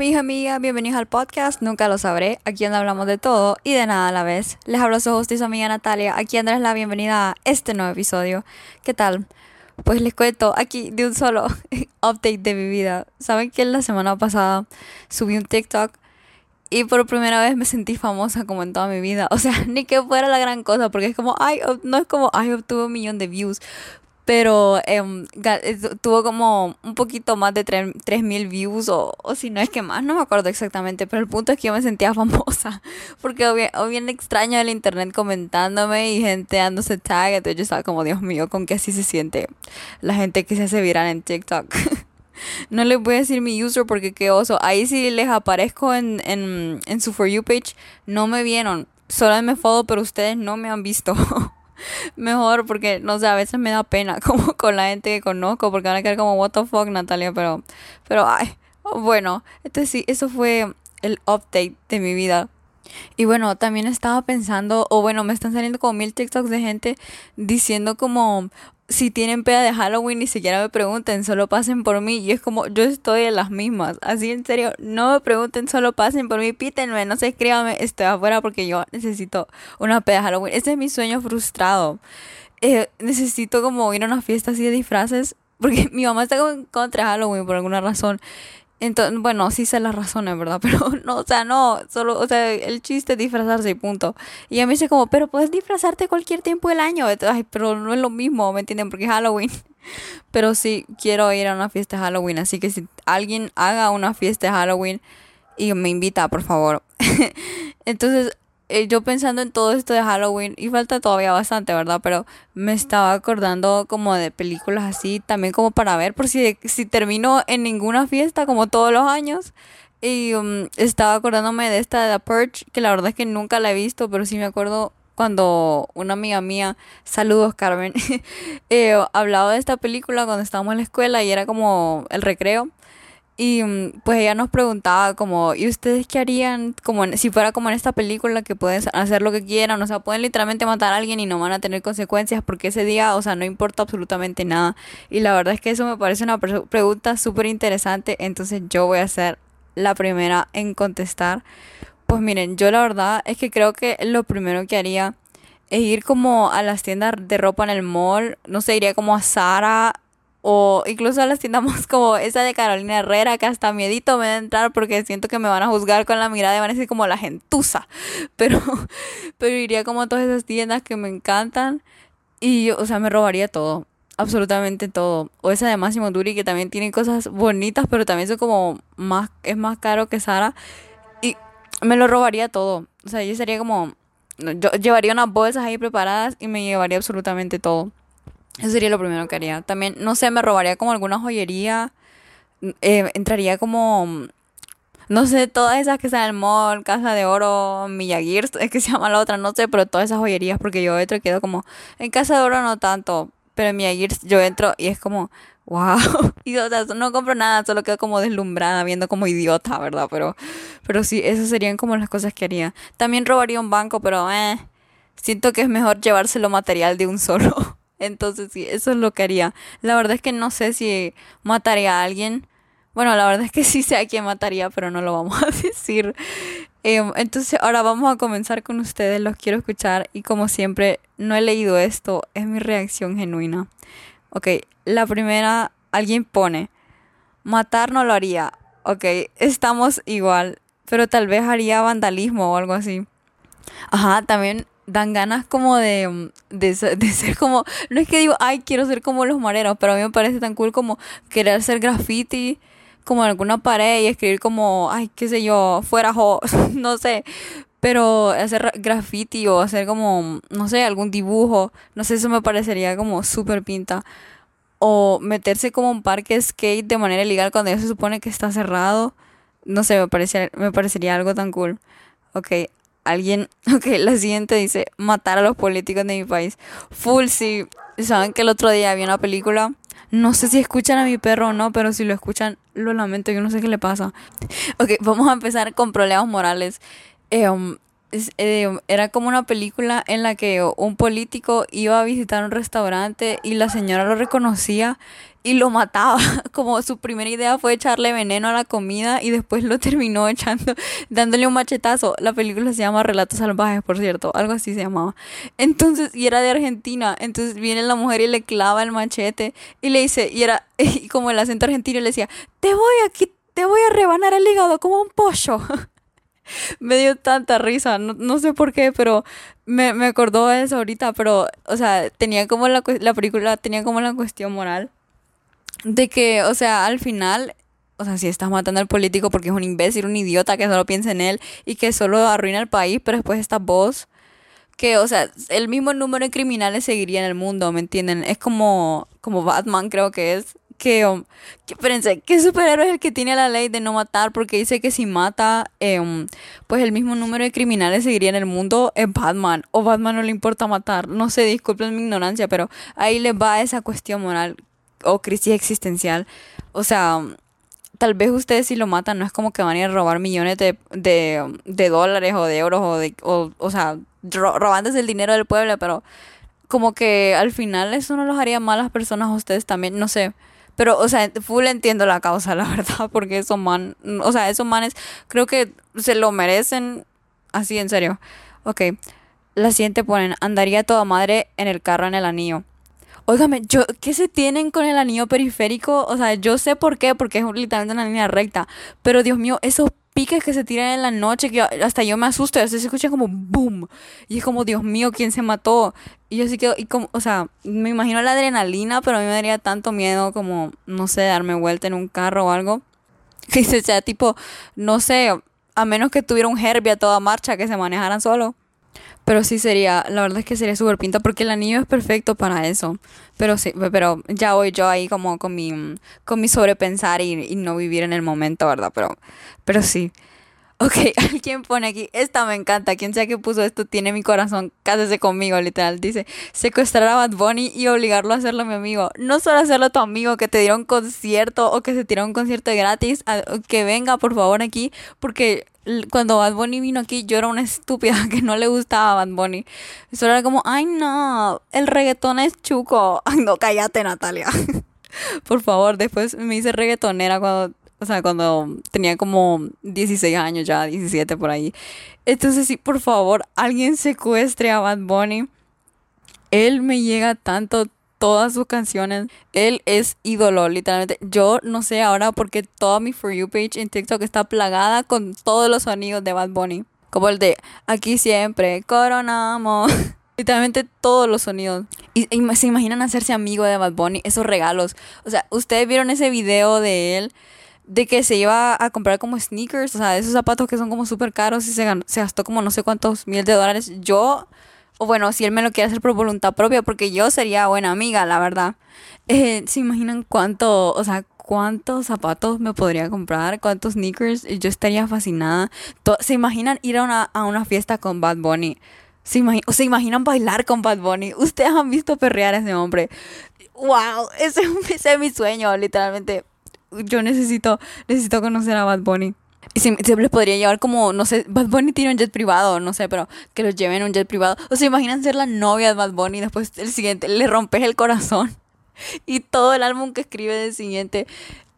mi hija amiga, bienvenidos al podcast Nunca lo sabré, aquí donde hablamos de todo y de nada a la vez. Les hablo su su amiga Natalia, aquí darles la bienvenida a este nuevo episodio. ¿Qué tal? Pues les cuento aquí de un solo update de mi vida. Saben que la semana pasada subí un TikTok y por primera vez me sentí famosa como en toda mi vida. O sea, ni que fuera la gran cosa, porque es como, ay, no es como, ay, obtuve un millón de views pero em, tuvo como un poquito más de 3.000 views o, o, si no es que más, no me acuerdo exactamente, pero el punto es que yo me sentía famosa porque o bien, extraño el internet comentándome y gente dándose tag, entonces yo estaba como, Dios mío, con qué así se siente la gente que se hace viral en TikTok. no les voy a decir mi user porque qué oso, ahí sí les aparezco en, en, en su For You page, no me vieron, solo me follow, pero ustedes no me han visto. mejor porque, no sé, a veces me da pena como con la gente que conozco porque van a quedar como, what the fuck, Natalia, pero, pero, ay, bueno, entonces sí, eso fue el update de mi vida. Y bueno, también estaba pensando, o bueno, me están saliendo como mil TikToks de gente diciendo como, si tienen peda de Halloween ni siquiera me pregunten, solo pasen por mí. Y es como, yo estoy en las mismas. Así en serio, no me pregunten, solo pasen por mí, pítenme, no sé, escríbame, estoy afuera porque yo necesito una peda de Halloween. Ese es mi sueño frustrado. Eh, necesito como ir a una fiesta así de disfraces. Porque mi mamá está contra Halloween por alguna razón. Entonces, bueno, sí sé las razones, ¿verdad? Pero no, o sea, no, solo, o sea, el chiste es disfrazarse y punto. Y a mí dice como, pero puedes disfrazarte cualquier tiempo del año. Ay, pero no es lo mismo, ¿me entienden? Porque es Halloween. Pero sí, quiero ir a una fiesta de Halloween. Así que si alguien haga una fiesta de Halloween y me invita, por favor. Entonces, eh, yo pensando en todo esto de Halloween, y falta todavía bastante, ¿verdad? Pero me estaba acordando como de películas así, también como para ver, por si, si termino en ninguna fiesta, como todos los años. Y um, estaba acordándome de esta de The Purge, que la verdad es que nunca la he visto, pero sí me acuerdo cuando una amiga mía, saludos Carmen, eh, hablaba de esta película cuando estábamos en la escuela y era como el recreo. Y mm, pues ella nos preguntaba como, ¿y ustedes qué harían como si fuera como en esta película que pueden hacer lo que quieran? O sea, pueden literalmente matar a alguien y no van a tener consecuencias porque ese día, o sea, no importa absolutamente nada. Y la verdad es que eso me parece una pregunta súper interesante, entonces yo voy a ser la primera en contestar. Pues miren, yo la verdad es que creo que lo primero que haría es ir como a las tiendas de ropa en el mall, no sé, iría como a Zara o incluso a las tiendas como esa de Carolina Herrera, que hasta miedito me da entrar porque siento que me van a juzgar con la mirada y van a decir como la gentuza. Pero, pero iría como a todas esas tiendas que me encantan y yo, o sea, me robaría todo. Absolutamente todo. O esa de Máximo Duri que también tiene cosas bonitas, pero también son como más, es más caro que Sara. Y me lo robaría todo. O sea, yo sería como, yo llevaría unas bolsas ahí preparadas y me llevaría absolutamente todo. Eso sería lo primero que haría. También, no sé, me robaría como alguna joyería. Eh, entraría como, no sé, todas esas que están en el mall, Casa de Oro, Millaguir, es que se llama la otra, no sé, pero todas esas joyerías, porque yo entro y quedo como, en Casa de Oro no tanto, pero en Millaguir yo entro y es como, wow. Y o sea, no compro nada, solo quedo como deslumbrada, viendo como idiota, ¿verdad? Pero, pero sí, esas serían como las cosas que haría. También robaría un banco, pero eh, siento que es mejor llevárselo material de un solo. Entonces sí, eso es lo que haría. La verdad es que no sé si mataría a alguien. Bueno, la verdad es que sí sé a quién mataría, pero no lo vamos a decir. Em, entonces ahora vamos a comenzar con ustedes, los quiero escuchar y como siempre no he leído esto, es mi reacción genuina. Ok, la primera, alguien pone, matar no lo haría. Ok, estamos igual, pero tal vez haría vandalismo o algo así. Ajá, también dan ganas como de, mm, de, ser como, no es que digo, ay, quiero ser como los mareros, pero a mí me parece tan cool como querer hacer graffiti como en alguna pared y escribir como, ay, qué sé yo, fuera jo, no sé, pero hacer graffiti o hacer como, no sé, algún dibujo, no sé, eso me parecería como súper pinta. O meterse como un parque skate de manera ilegal cuando ya se supone que está cerrado. No sé, me, parecería, me parecería algo tan cool. Ok, alguien, ok, la siguiente dice, matar a los políticos de mi país. Full, sí. Saben que el otro día había una película. No sé si escuchan a mi perro o no, pero si lo escuchan, lo lamento, yo no sé qué le pasa. Ok, vamos a empezar con problemas morales. Eh, era como una película en la que un político iba a visitar un restaurante y la señora lo reconocía y lo mataba. Como su primera idea fue echarle veneno a la comida y después lo terminó echando, dándole un machetazo. La película se llama Relatos Salvajes, por cierto, algo así se llamaba. Entonces, y era de Argentina. Entonces viene la mujer y le clava el machete y le dice, y era y como el acento argentino le decía, te voy aquí, te voy a rebanar el hígado como un pollo. me dio tanta risa, no, sé por qué, pero me, me acordó eso ahorita, pero, o sea, tenía como la, la película, tenía como la cuestión moral de que, o sea, al final, o sea, si estás matando al político porque es un imbécil, un idiota que solo piensa en él y que solo arruina el país, pero después está vos, que, o sea, el mismo número de criminales seguiría en el mundo, ¿me entienden? Es como, como Batman, creo que es. Que, um, que, espérense, ¿qué superhéroe es el que tiene la ley de no matar? Porque dice que si mata, em, pues el mismo número de criminales seguiría en el mundo, es Batman. O Batman no le importa matar. No sé, disculpen mi ignorancia, pero ahí les va esa cuestión moral o crisis existencial. O sea, tal vez ustedes si lo matan no es como que van a ir a robar millones de, de, dólares o de euros o de, o, sea, robándose el dinero del pueblo, pero como que al final eso no los haría malas personas a ustedes también, no sé. Pero, o sea, full entiendo la causa, la verdad, porque esos man, o sea, esos manes creo que se lo merecen así, en serio. Ok, la siguiente ponen, andaría toda madre en el carro en el anillo. Óigame, yo, ¿qué se tienen con el anillo periférico? O sea, yo sé por qué, porque es literalmente una línea recta. Pero Dios mío, esos piques que se tiran en la noche, que hasta yo me asusto, se escucha como boom. Y es como, Dios mío, ¿quién se mató? Y yo sí que, y como, o sea, me imagino la adrenalina, pero a mí me daría tanto miedo como, no sé, darme vuelta en un carro o algo. Que se sea tipo, no sé, a menos que tuviera un Herbie a toda marcha que se manejaran solo. Pero sí sería, la verdad es que sería súper pinta porque el anillo es perfecto para eso. Pero sí, pero ya voy yo ahí como con mi, con mi sobrepensar y, y no vivir en el momento, ¿verdad? Pero, pero sí. Ok, alguien pone aquí, esta me encanta, quien sea que puso esto tiene mi corazón, cásese conmigo, literal. Dice, secuestrar a Bad Bunny y obligarlo a hacerlo mi amigo. No solo hacerlo tu amigo, que te diera un concierto o que se tiró un concierto gratis, que venga por favor aquí, porque cuando Bad Bunny vino aquí, yo era una estúpida que no le gustaba Bad Bunny. Solo era como, ay no, el reggaetón es chuco. No, cállate Natalia. por favor, después me hice reggaetonera cuando o sea, cuando tenía como 16 años ya, 17 por ahí. Entonces, sí, por favor, alguien secuestre a Bad Bunny. Él me llega tanto todas sus canciones. Él es ídolo, literalmente. Yo no sé ahora porque toda mi For You page en TikTok está plagada con todos los sonidos de Bad Bunny. Como el de Aquí siempre coronamos. Literalmente todos los sonidos. Y, y, se imaginan hacerse amigo de Bad Bunny, esos regalos. O sea, ustedes vieron ese video de él de que se iba a comprar como sneakers, o sea, esos zapatos que son como súper caros y se, se gastó como no sé cuántos mil de dólares. Yo, o bueno, si él me lo quiere hacer por voluntad propia, porque yo sería buena amiga, la verdad. Eh, ¿Se imaginan cuánto, o sea, cuántos zapatos me podría comprar? ¿Cuántos sneakers? Yo estaría fascinada. ¿Se imaginan ir a una, a una fiesta con Bad Bunny? ¿Se, o se imaginan bailar con Bad Bunny? Ustedes han visto perrear a ese hombre. ¡Wow! Ese, ese es mi sueño, literalmente yo necesito, necesito conocer a Bad Bunny. Y siempre les podría llevar como, no sé, Bad Bunny tiene un jet privado, no sé, pero que los lleven en un jet privado. O sea, imaginan ser la novia de Bad Bunny y después el siguiente le rompes el corazón. Y todo el álbum que escribe del siguiente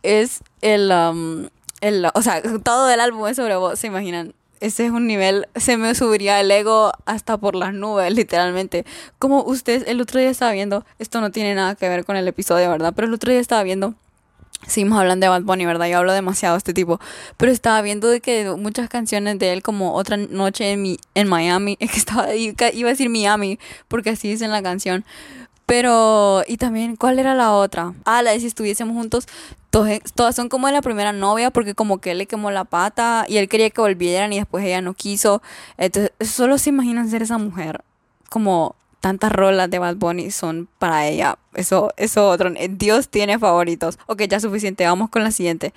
es el, um, el, o sea, todo el álbum es sobre vos, se imaginan. Ese es un nivel, se me subiría el ego hasta por las nubes, literalmente. Como ustedes, el otro día estaba viendo, esto no tiene nada que ver con el episodio, ¿verdad? Pero el otro día estaba viendo Seguimos hablando de Bad Bunny, ¿verdad? Yo hablo demasiado de este tipo. Pero estaba viendo de que muchas canciones de él, como Otra Noche en, mi, en Miami, es que estaba, iba a decir Miami, porque así dice en la canción. Pero, y también, ¿cuál era la otra? Ah, la de si estuviésemos juntos. Todas son como de la primera novia, porque como que él le quemó la pata y él quería que volvieran y después ella no quiso. Entonces, solo se imaginan ser esa mujer. Como tantas rolas de Bad Bunny son para ella. Eso, eso otro. Eh, Dios tiene favoritos. Ok, ya suficiente. Vamos con la siguiente.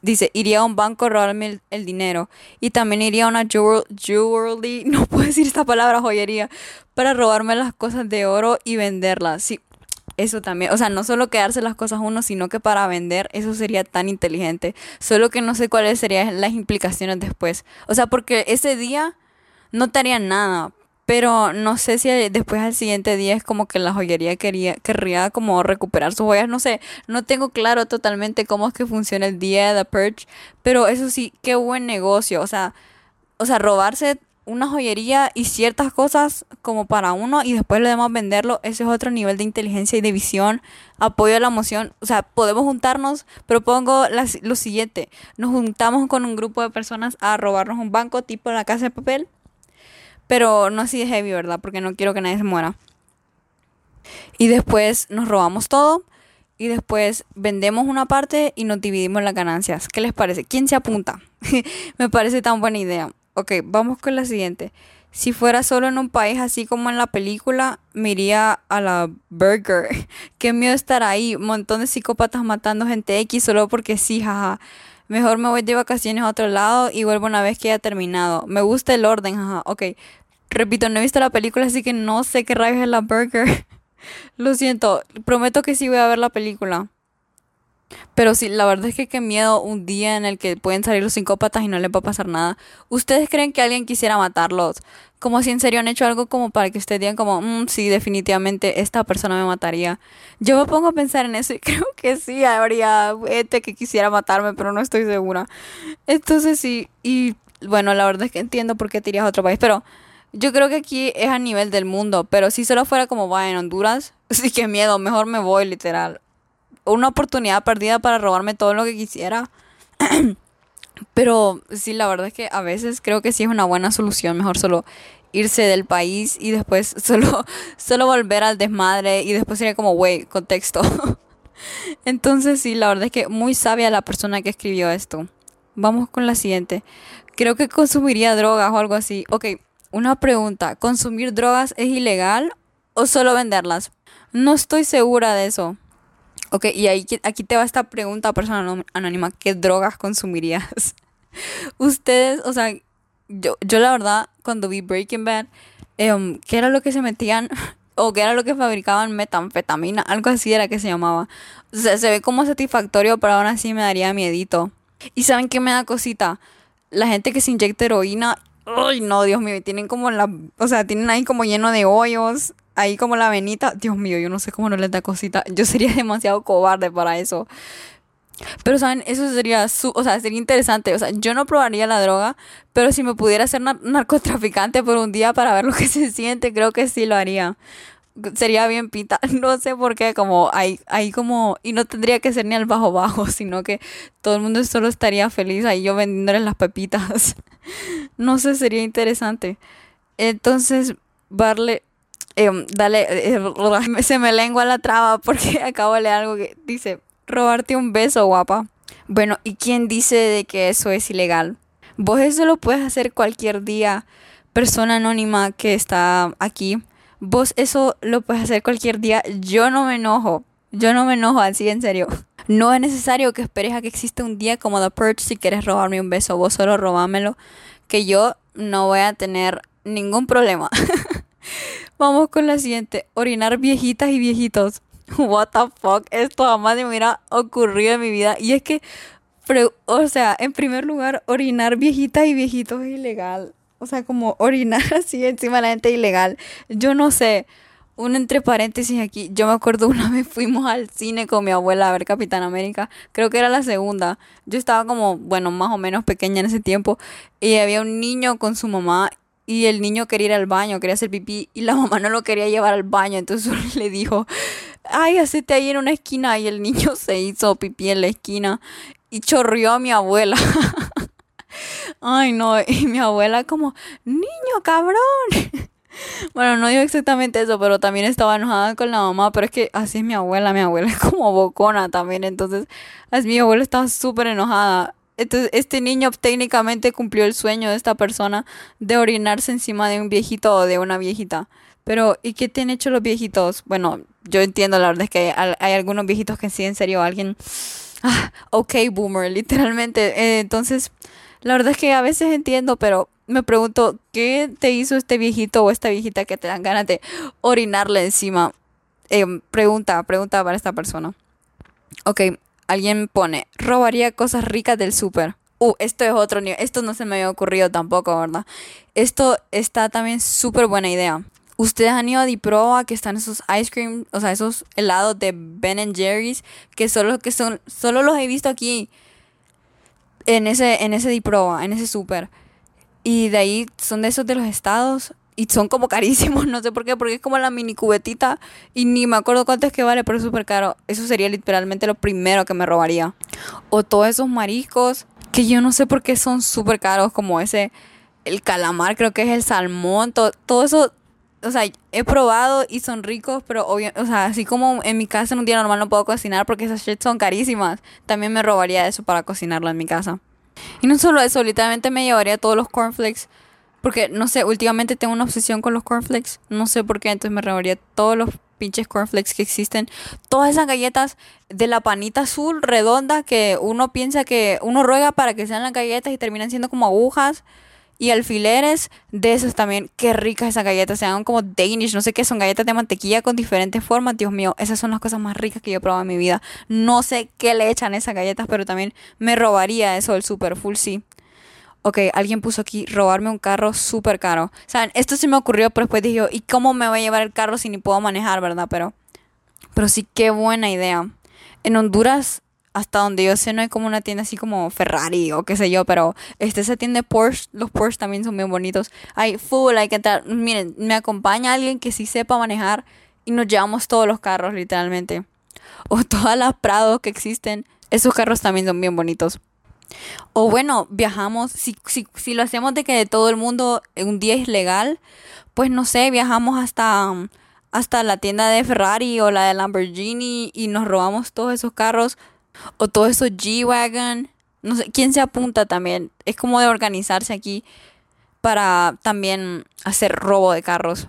Dice, iría a un banco a robarme el, dinero. Y también iría a una jewelry, no puedo decir esta palabra, joyería, para robarme las cosas de oro y venderlas. Sí, eso también. O sea, no solo quedarse las cosas uno, sino que para vender, eso sería tan inteligente. Solo que no sé cuáles serían las implicaciones después. O sea, porque ese día no te haría nada. Pero no sé si después al siguiente día es como que la joyería quería, querría como recuperar sus joyas. No sé, no tengo claro totalmente cómo es que funciona el día de The Purge. Pero eso sí, qué buen negocio. O sea, o sea, robarse una joyería y ciertas cosas como para uno y después lo demás venderlo, ese es otro nivel de inteligencia y de visión, apoyo a la emoción. O sea, podemos juntarnos, propongo lo siguiente, nos juntamos con un grupo de personas a robarnos un banco tipo la casa de papel, pero no así de heavy, ¿verdad? Porque no quiero que nadie se muera. Y después nos robamos todo y después vendemos una parte y nos dividimos las ganancias. ¿Qué les parece? ¿Quién se apunta? Me parece tan buena idea. Ok, vamos con la siguiente. Si fuera solo en un país así como en la película, me iría a la Burger. Qué miedo estar ahí, un montón de psicópatas matando gente X solo porque sí, jaja. Mejor me voy de vacaciones a otro lado y vuelvo una vez que haya terminado. Me gusta el orden, jaja. Ok, repito, no he visto la película, así que no sé qué rayos es la Burger. Lo siento, prometo que sí voy a ver la película. Pero sí, la verdad es que qué miedo un día en el que pueden salir los psicópatas y no les va a pasar nada. ¿Ustedes creen que alguien quisiera matarlos? Como si en serio han hecho algo como para que ustedes digan como, mm, sí, definitivamente esta persona me mataría. Yo me pongo a pensar en eso y creo que sí, habría gente que quisiera matarme, pero no estoy segura. Entonces sí, y bueno, la verdad es que entiendo por qué te irías a otro país, pero yo creo que aquí es a nivel del mundo, pero si solo fuera como va en Honduras, sí que miedo, mejor me voy literal una oportunidad perdida para robarme todo lo que quisiera. Pero sí, la verdad es que a veces creo que sí es una buena solución. Mejor solo irse del país y después solo, solo volver al desmadre y después sería como, wey, contexto. Entonces sí, la verdad es que muy sabia la persona que escribió esto. Vamos con la siguiente. Creo que consumiría drogas o algo así. Ok, una pregunta. ¿Consumir drogas es ilegal o solo venderlas? No estoy segura de eso. Ok, y ahí, aquí te va esta pregunta, persona anónima, ¿qué drogas consumirías? Ustedes, o sea, yo, yo la verdad, cuando vi Breaking Bad, em, ¿qué era lo que se metían? o qué era lo que fabricaban metanfetamina, algo así era que se llamaba. O sea, se ve como satisfactorio, pero aún así me daría miedito. ¿Y saben qué me da cosita? La gente que se inyecta heroína, ay no, Dios mío, tienen como la, o sea, tienen ahí como lleno de hoyos ahí como la venita, Dios mío, yo no sé cómo no les da cosita. Yo sería demasiado cobarde para eso. Pero, ¿saben? Eso sería, su o sea, sería interesante. O sea, yo no probaría la droga, pero si me pudiera ser narcotraficante por un día para ver lo que se siente, creo que sí lo haría. Sería bien pita. No sé por qué, como ahí, ahí como... Y no tendría que ser ni al bajo bajo, sino que todo el mundo solo estaría feliz ahí yo vendiéndoles las pepitas. No sé, sería interesante. Entonces, darle Em, dale, eh, se me lengua la traba porque acabo de leer algo que dice, robarte un beso, guapa. Bueno, ¿y quién dice de que eso es ilegal? Vos eso lo puedes hacer cualquier día, persona anónima que está aquí. Vos eso lo puedes hacer cualquier día. Yo no me enojo. Yo no me enojo, así en serio. No es necesario que esperes a que exista un día como The Purge si quieres robarme un beso. Vos solo robámelo. Que yo no voy a tener ningún problema. Vamos con la siguiente. Orinar viejitas y viejitos. What the fuck. Esto jamás me hubiera ocurrido en mi vida. Y es que, o sea, en primer lugar, orinar viejitas y viejitos es ilegal. O sea, como orinar así encima de la gente ilegal. Yo no sé. Un entre paréntesis aquí. Yo me acuerdo una vez fuimos al cine con mi abuela a ver Capitán América. Creo que era la segunda. Yo estaba como, bueno, más o menos pequeña en ese tiempo. Y había un niño con su mamá y el niño quería ir al baño, quería hacer pipí y la mamá no lo quería llevar al baño, entonces le dijo, ay, hacete ahí en una esquina y el niño se hizo pipí en la esquina y chorrió a mi abuela. ay, no, y mi abuela como, niño, cabrón. Bueno, no digo exactamente eso, pero también estaba enojada con la mamá, pero es que así es mi abuela, mi abuela es como bocona también, entonces así mi abuela estaba súper enojada entonces, este niño técnicamente cumplió el sueño de esta persona de orinarse encima de un viejito o de una viejita. Pero, ¿y qué tienen hecho los viejitos? Bueno, yo entiendo, la verdad es que hay, algunos viejitos que sí, en serio, alguien... Ah, ok, boomer, literalmente. Eh, entonces, la verdad es que a veces entiendo, pero me pregunto, ¿qué te hizo este viejito o esta viejita que te dan ganas de orinarle encima? Em, pregunta, pregunta para esta persona. Ok, alguien pone, robaría cosas ricas del súper. Uh, esto es otro nivel. Esto no se me había ocurrido tampoco, ¿verdad? Esto está también súper buena idea. Ustedes han ido a Diproa, que están esos ice cream, o sea, esos helados de Ben Jerry's, que solo, que son, solo los he visto aquí en ese, en ese Diproa, en ese super. Y de ahí son de esos de los estados y son como carísimos, no sé por qué, porque es como la mini cubetita y ni me acuerdo cuánto es que vale, pero es súper caro. Eso sería literalmente lo primero que me robaría. O todos esos mariscos que yo no sé por qué son súper caros, como ese, el calamar, creo que es el salmón, todo, todo eso, o sea, he probado y son ricos, pero obvio, o sea, así como en mi casa en un día normal no puedo cocinar porque esas shit son carísimas, también me robaría eso para cocinarlo en mi casa. Y no solo eso, literalmente me llevaría todos los cornflakes, porque no sé, últimamente tengo una obsesión con los cornflakes, no sé por qué, entonces me robaría todos los pinches cornflakes que existen. Todas esas galletas de la panita azul redonda que uno piensa que uno ruega para que sean las galletas y terminan siendo como agujas y alfileres de esas también. Qué ricas esas galletas, se llaman como Danish, no sé qué, son galletas de mantequilla con diferentes formas. Dios mío, esas son las cosas más ricas que yo he probado en mi vida. No sé qué le echan esas galletas, pero también me robaría eso del super full sí. Ok, alguien puso aquí robarme un carro súper caro. Saben, esto se me ocurrió, pero después dije, ¿y cómo me voy a llevar el carro si ni puedo manejar, verdad? Pero, pero sí, qué buena idea. En Honduras, hasta donde yo sé, no hay como una tienda así como Ferrari o qué sé yo, pero este, esa tienda Porsche, los Porsche también son bien bonitos. Hay full, hay que entrar. Miren, me acompaña alguien que sí sepa manejar y nos llevamos todos los carros, literalmente. O todas las Prados que existen. Esos carros también son bien bonitos. O bueno, viajamos, si, si, si lo hacemos de que todo el mundo un día es legal, pues no sé, viajamos hasta, hasta la tienda de Ferrari o la de Lamborghini y nos robamos todos esos carros o todos esos G-Wagon. No sé, ¿quién se apunta también? Es como de organizarse aquí para también hacer robo de carros.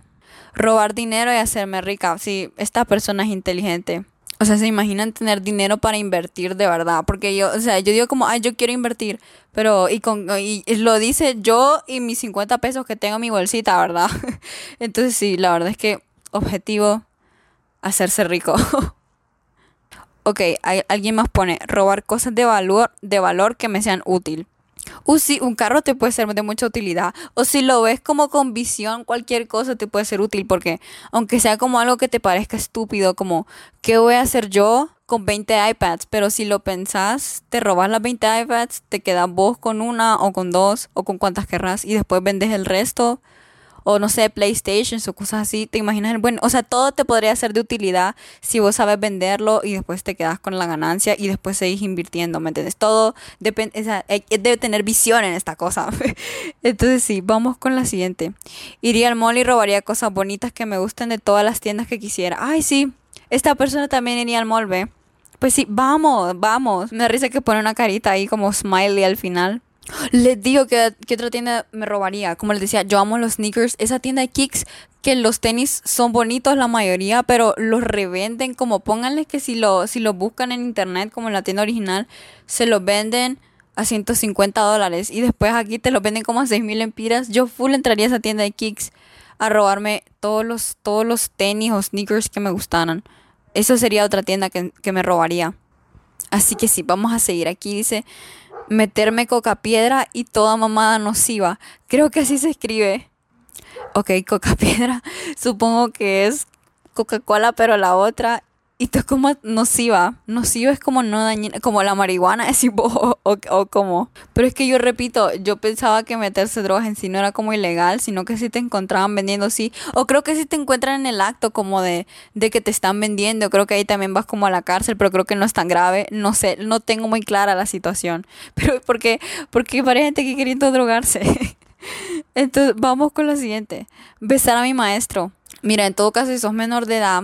Robar dinero y hacerme rica. Sí, esta persona es inteligente. O sea, se imaginan tener dinero para invertir de verdad. Porque yo, o sea, yo digo como, ay, yo quiero invertir. Pero, y, con, y lo dice yo y mis 50 pesos que tengo en mi bolsita, ¿verdad? Entonces, sí, la verdad es que objetivo, hacerse rico. ok, hay, alguien más pone, robar cosas de valor, de valor que me sean útil. Uh, sí, un carro te puede ser de mucha utilidad. O si lo ves como con visión, cualquier cosa te puede ser útil. Porque aunque sea como algo que te parezca estúpido, como, ¿qué voy a hacer yo con 20 iPads? Pero si lo pensás, te robas las 20 iPads, te quedas vos con una o con dos o con cuantas querrás y después vendes el resto o no sé, PlayStation o cosas así, te imaginas, bueno, o sea, todo te podría ser de utilidad si vos sabes venderlo y después te quedas con la ganancia y después seguís invirtiendo, ¿me entiendes? Todo depende, o sea, debe tener visión en esta cosa. Entonces sí, vamos con la siguiente. Iría al mall y robaría cosas bonitas que me gusten de todas las tiendas que quisiera. Ay, sí, esta persona también iría al mall, ¿ve? Pues sí, vamos, vamos. Me da risa que pone una carita ahí como smiley al final. Les digo que, otra tienda me robaría. Como les decía, yo amo los sneakers. Esa tienda de Kicks, que los tenis son bonitos la mayoría, pero los revenden como pónganles que si lo, si lo buscan en internet, como en la tienda original, se los venden a 150 dólares. Y después aquí te los venden como a 6 mil empiras. Yo full entraría a esa tienda de Kicks a robarme todos los, todos los tenis o sneakers que me gustaran. Eso sería otra tienda que, que me robaría. Así que sí, vamos a seguir aquí. Dice meterme coca piedra y toda mamada nociva. Creo que así se escribe. Ok, coca piedra. Supongo que es Coca-Cola, pero la otra. Y tú como nociva. Nociva es como no dañina, como la marihuana, es o, o, como. Pero es que yo repito, yo pensaba que meterse drogas en sí no era como ilegal, sino que si te encontraban vendiendo sí. O creo que si te encuentran en el acto como de, de que te están vendiendo, creo que ahí también vas como a la cárcel, pero creo que no es tan grave. No sé, no tengo muy clara la situación. Pero porque, porque hay gente que queriendo drogarse. Entonces, vamos con lo siguiente. Besar a mi maestro. Mira, en todo caso, si sos menor de edad,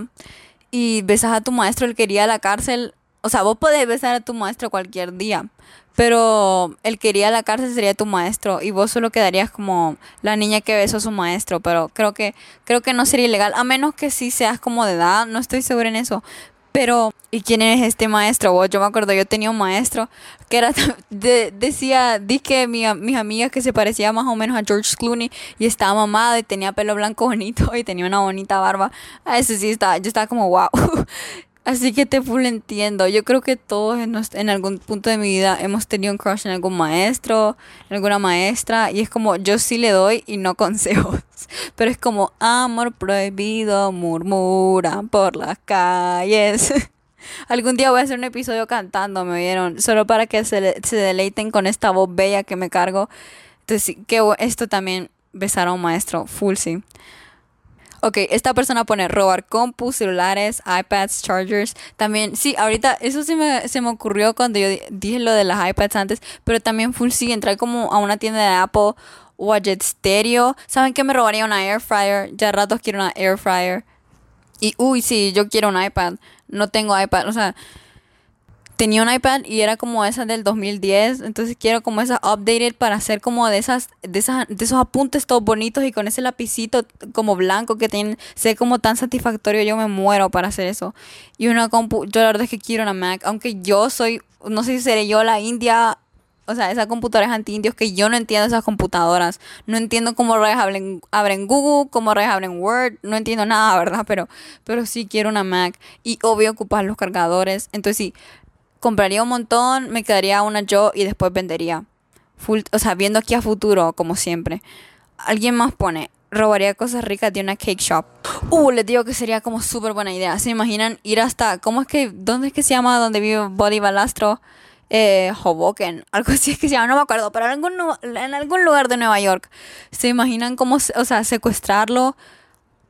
y besas a tu maestro, él quería la cárcel. O sea, vos podés besar a tu maestro cualquier día, pero él quería la cárcel sería tu maestro y vos solo quedarías como la niña que besó a su maestro, pero creo que creo que no sería ilegal, a menos que sí seas como de edad, no estoy segura en eso, pero, ¿y quién es este maestro? yo me acuerdo, yo tenía un maestro que era, decía, di que mi, mis amigas que se parecía más o menos a George Clooney y estaba mamado y tenía pelo blanco bonito y tenía una bonita barba. A ese sí estaba, yo estaba como, wow. Así que te full entiendo. Yo creo que todos en, en, algún punto de mi vida hemos tenido un crush en algún maestro, en alguna maestra. Y es como, yo sí le doy y no consejos. Pero es como, amor prohibido, murmuran por las calles. Algún día voy a hacer un episodio cantando, me vieron. Solo para que se, se deleiten con esta voz bella que me cargo. Entonces, que esto también besar a un maestro, full sí. Ok, esta persona pone robar compus, celulares, iPads, chargers. También, sí, ahorita eso sí me, se me ocurrió cuando yo dije lo de las iPads antes, pero también full sí, entrar como a una tienda de Apple o a Jet Stereo. ¿Saben que me robaría una air fryer? Ya ratos quiero una air fryer. Y uy, sí, yo quiero un iPad. No tengo iPad, o sea, tenía un iPad y era como esa del 2010, entonces quiero como esa updated para hacer como de esas de esas de esos apuntes todos bonitos y con ese lapicito como blanco que tiene sé como tan satisfactorio, yo me muero para hacer eso. Y una compu, yo la verdad es que quiero una Mac, aunque yo soy no sé si seré yo la india o sea, esas computadoras anti-indios que yo no entiendo esas computadoras. No entiendo cómo rayos abren, abren Google, cómo rayos abren Word. No entiendo nada, ¿verdad? Pero, pero sí quiero una Mac. Y obvio ocupar los cargadores. Entonces sí, compraría un montón, me quedaría una yo y después vendería. O sea, viendo aquí a futuro, como siempre. Alguien más pone, robaría cosas ricas de una cake shop. Uh, les digo que sería como súper buena idea. ¿Se imaginan ir hasta, ¿cómo es que, dónde es que se llama donde vive Body Balastro? Eh, Hoboken, algo así es que se llama, no me acuerdo, pero en algún, en algún lugar de Nueva York. ¿Se imaginan cómo, o sea, secuestrarlo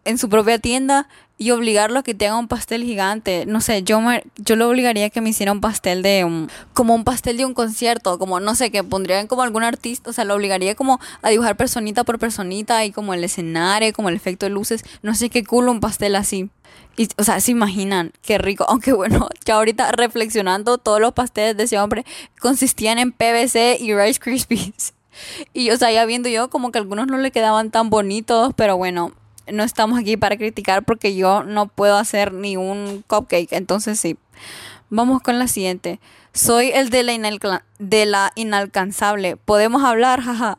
en su propia tienda y obligarlo a que te un pastel gigante. No sé, yo me, yo lo obligaría a que me hiciera un pastel de un, como un pastel de un concierto, como no sé, que pondrían como algún artista, o sea, lo obligaría como a dibujar personita por personita y como el escenario, como el efecto de luces, no sé qué culo un pastel así. Y, o sea, se imaginan qué rico. Aunque bueno, ya ahorita reflexionando, todos los pasteles de ese hombre consistían en PVC y Rice Krispies. Y, o sea, ya viendo yo, como que algunos no le quedaban tan bonitos, pero bueno, no estamos aquí para criticar porque yo no puedo hacer ni un cupcake. Entonces sí. Vamos con la siguiente. Soy el de la, de la inalcanzable. ¿Podemos hablar? Jaja.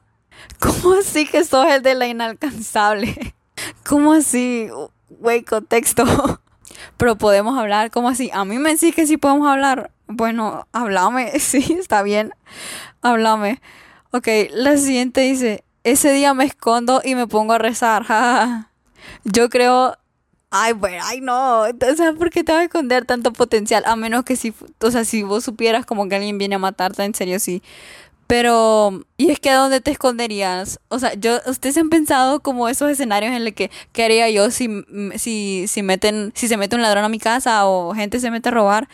¿Cómo así que sos el de la inalcanzable? ¿Cómo así? Güey, contexto. Pero podemos hablar, ¿cómo así? A mí me decís que sí podemos hablar. Bueno, háblame. Sí, está bien. Háblame. Ok, la siguiente dice, ese día me escondo y me pongo a rezar. Jaja yo creo, ay, bueno, ay, no, o sea, ¿por qué te vas a esconder tanto potencial? A menos que si, o sea, si vos supieras como que alguien viene a matarte, en serio, sí. Pero, ¿y es que a dónde te esconderías? O sea, yo, ¿ustedes han pensado como esos escenarios en los que, ¿qué haría yo si, si, si meten, si se mete un ladrón a mi casa o gente se mete a robar?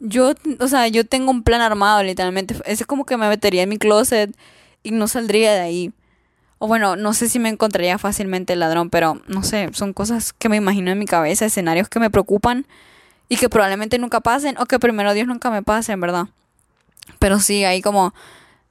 Yo, o sea, yo tengo un plan armado, literalmente. Es como que me metería en mi closet y no saldría de ahí. O bueno, no sé si me encontraría fácilmente el ladrón, pero no sé, son cosas que me imagino en mi cabeza, escenarios que me preocupan y que probablemente nunca pasen o que primero Dios nunca me pasen, ¿verdad? Pero sí, ahí como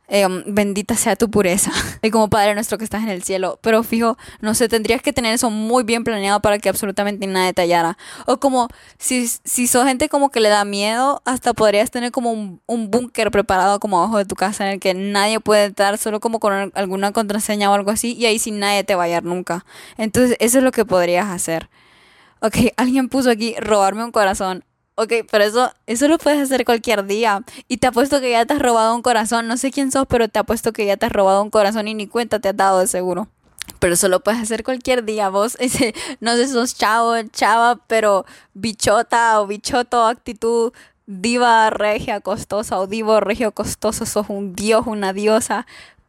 Em, bendita sea tu pureza. Y como Padre nuestro que estás en el cielo. Pero fijo, no sé, tendrías que tener eso muy bien planeado para que absolutamente nada detallara. O como si, si sos gente como que le da miedo, hasta podrías tener como un, un búnker preparado como abajo de tu casa en el que nadie puede entrar, solo como con alguna contraseña o algo así. Y ahí sin nadie te va a hallar nunca. Entonces, eso es lo que podrías hacer. Ok, alguien puso aquí robarme un corazón. Ok, pero eso, eso lo puedes hacer cualquier día. Y te apuesto que ya te has robado un corazón. No sé quién sos, pero te apuesto que ya te has robado un corazón y ni cuenta te has dado seguro. Pero eso lo puedes hacer cualquier día. Vos, ese, no sé, sos chavo, chava, pero bichota o bichoto, actitud diva, regia, costosa o divo, regio, costoso. Sos un dios, una diosa.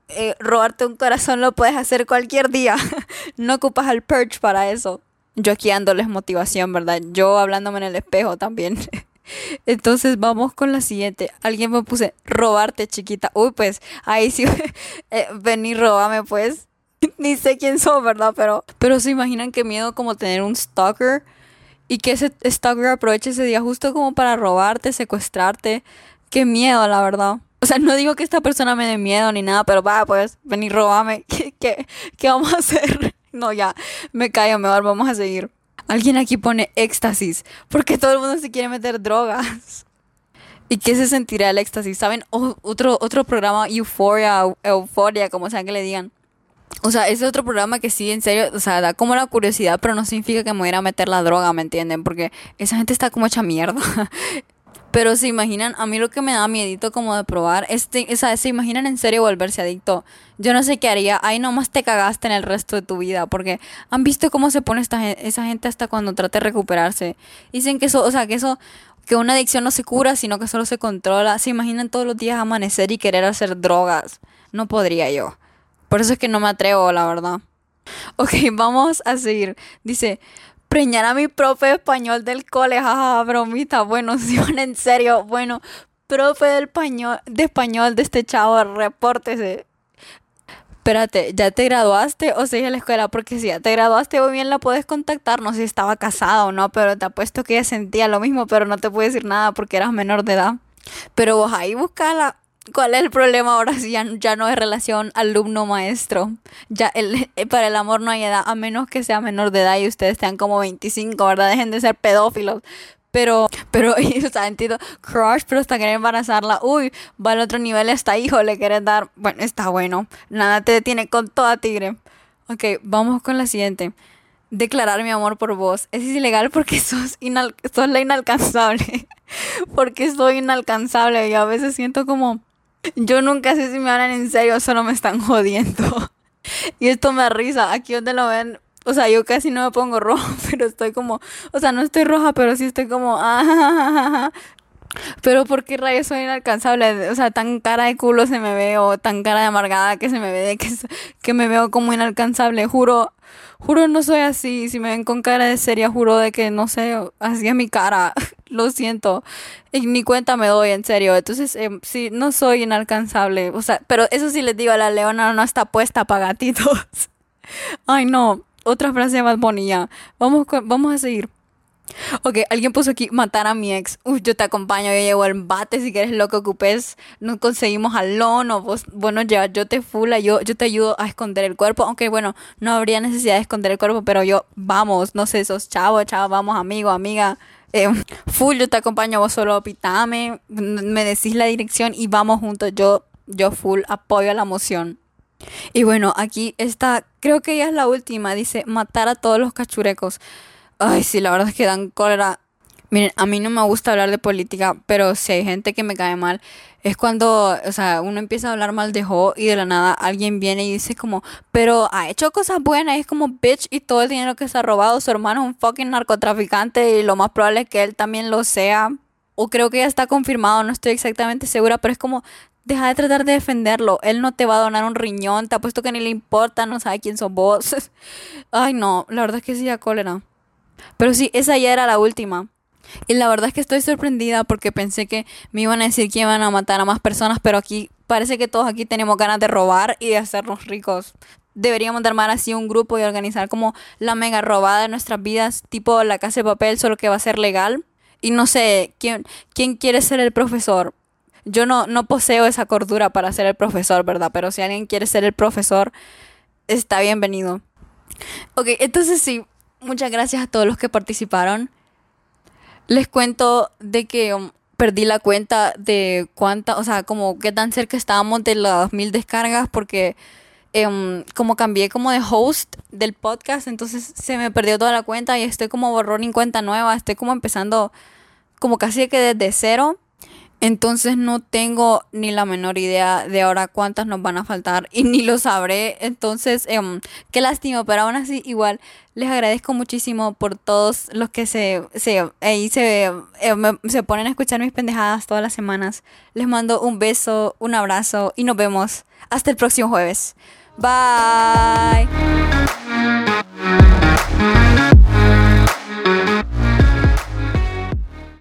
Eh, robarte un corazón lo puedes hacer cualquier día. no ocupas al perch para eso yo aquí dándoles motivación, ¿verdad? Yo hablándome en el espejo también. Entonces vamos con la siguiente. Alguien me puse, robarte chiquita. Uy, pues ahí sí, eh, vení, robame pues. Ni sé quién son, ¿verdad? Pero, pero se imaginan qué miedo como tener un stalker y que ese stalker aproveche ese día justo como para robarte, secuestrarte. Qué miedo, la verdad. O sea, no digo que esta persona me dé miedo ni nada, pero va, pues, vení, robame. ¿Qué, qué, qué vamos a hacer? No, ya, me callo, mejor vamos a seguir. Alguien aquí pone éxtasis, porque todo el mundo se quiere meter drogas. ¿Y qué se sentirá el éxtasis? ¿Saben? otro, otro programa, Euphoria, Euforia, como sea que le digan. O sea, ese otro programa que sí, en serio, o sea, da como la curiosidad, pero no significa que me voy a meter la droga, ¿me entienden? Porque esa gente está como hecha mierda. Pero se imaginan, a mí lo que me da miedito como de probar, este, o sea, se imaginan en serio volverse adicto. Yo no sé qué haría, ahí nomás te cagaste en el resto de tu vida, porque han visto cómo se pone esta, esa gente hasta cuando trata de recuperarse. Dicen que eso, o sea, que eso, que una adicción no se cura, sino que solo se controla. Se imaginan todos los días amanecer y querer hacer drogas. No podría yo. Por eso es que no me atrevo, la verdad. Ok, vamos a seguir. Dice, preñar a mi profe de español del cole, jaja, bromita. Bueno, si van en serio, bueno, profe del español, de español de este chavo, repórtese. Espérate, ¿ya te graduaste o sigues en la escuela? Porque si ya te graduaste, muy bien la puedes contactar. No sé si estaba casada o no, pero te apuesto que ella sentía lo mismo, pero no te puede decir nada porque eras menor de edad. Pero vos ahí buscala ¿Cuál es el problema ahora si ya, ya no es relación alumno-maestro? Ya el, eh, para el amor no hay edad, a menos que sea menor de edad y ustedes sean como 25, ¿verdad? Dejen de ser pedófilos. Pero, pero, o sea, entiendo, crush, pero hasta querer embarazarla, uy, va al otro nivel, está hijo, le quieres dar, bueno, está bueno, nada te detiene con toda tigre. Ok, vamos con la siguiente. Declarar mi amor por vos. Es ilegal porque sos, inal sos la inalcanzable. porque soy inalcanzable y a veces siento como yo nunca sé si me hablan en serio solo me están jodiendo. Y esto me da risa. Aquí donde lo ven, o sea, yo casi no me pongo roja, pero estoy como, o sea, no estoy roja, pero sí estoy como, ah, pero ¿por qué rayos soy inalcanzable? O sea, tan cara de culo se me ve o tan cara de amargada que se me ve que, que me veo como inalcanzable. Juro, juro no soy así. Si me ven con cara de seria, juro de que no sé, así es mi cara. Lo siento. Ni cuenta me doy, en serio. Entonces, eh, sí, no soy inalcanzable. O sea, pero eso sí les digo, la leona no está puesta para gatitos. Ay, no. Otra frase más bonita. Vamos, vamos a seguir. Ok, alguien puso aquí matar a mi ex. Uy, yo te acompaño, yo llevo el bate si quieres lo que ocupes. Nos conseguimos al o vos, bueno, ya, yo te fula, yo, yo te ayudo a esconder el cuerpo. Aunque bueno, no habría necesidad de esconder el cuerpo, pero yo, vamos, no sé, sos chavo, chavo, vamos, amigo, amiga. Eh, full, yo te acompaño, vos solo pitame, me decís la dirección y vamos juntos. Yo, yo full apoyo a la moción. Y bueno, aquí está, creo que ya es la última, dice matar a todos los cachurecos. Ay, sí, la verdad es que dan cólera. Miren, a mí no me gusta hablar de política, pero si hay gente que me cae mal, es cuando, o sea, uno empieza a hablar mal de Jo y de la nada alguien viene y dice como, pero ha hecho cosas buenas, es como bitch y todo el dinero que se ha robado, su hermano es un fucking narcotraficante y lo más probable es que él también lo sea. O creo que ya está confirmado, no estoy exactamente segura, pero es como, deja de tratar de defenderlo. Él no te va a donar un riñón, te ha puesto que ni le importa, no sabe quién sos vos. Ay, no, la verdad es que sí da cólera. Pero sí, esa ya era la última. Y la verdad es que estoy sorprendida porque pensé que me iban a decir que iban a matar a más personas, pero aquí parece que todos aquí tenemos ganas de robar y de hacernos ricos. Deberíamos de armar así un grupo y organizar como la mega robada de nuestras vidas, tipo la casa de papel, solo que va a ser legal. Y no sé, ¿quién, quién quiere ser el profesor? Yo no, no poseo esa cordura para ser el profesor, ¿verdad? Pero si alguien quiere ser el profesor, está bienvenido. Ok, entonces sí, muchas gracias a todos los que participaron. Les cuento de que um, perdí la cuenta de cuánta, o sea, como qué tan cerca estábamos de las mil descargas porque em, como cambié como de host del podcast, entonces se me perdió toda la cuenta y estoy como borrón en cuenta nueva, estoy como empezando como casi que desde cero. Entonces no tengo ni la menor idea de ahora cuántas nos van a faltar y ni lo sabré. Entonces, eh, qué lástima, pero aún así igual les agradezco muchísimo por todos los que se, se, ahí se, em, se ponen a escuchar mis pendejadas todas las semanas. Les mando un beso, un abrazo y nos vemos hasta el próximo jueves. Bye.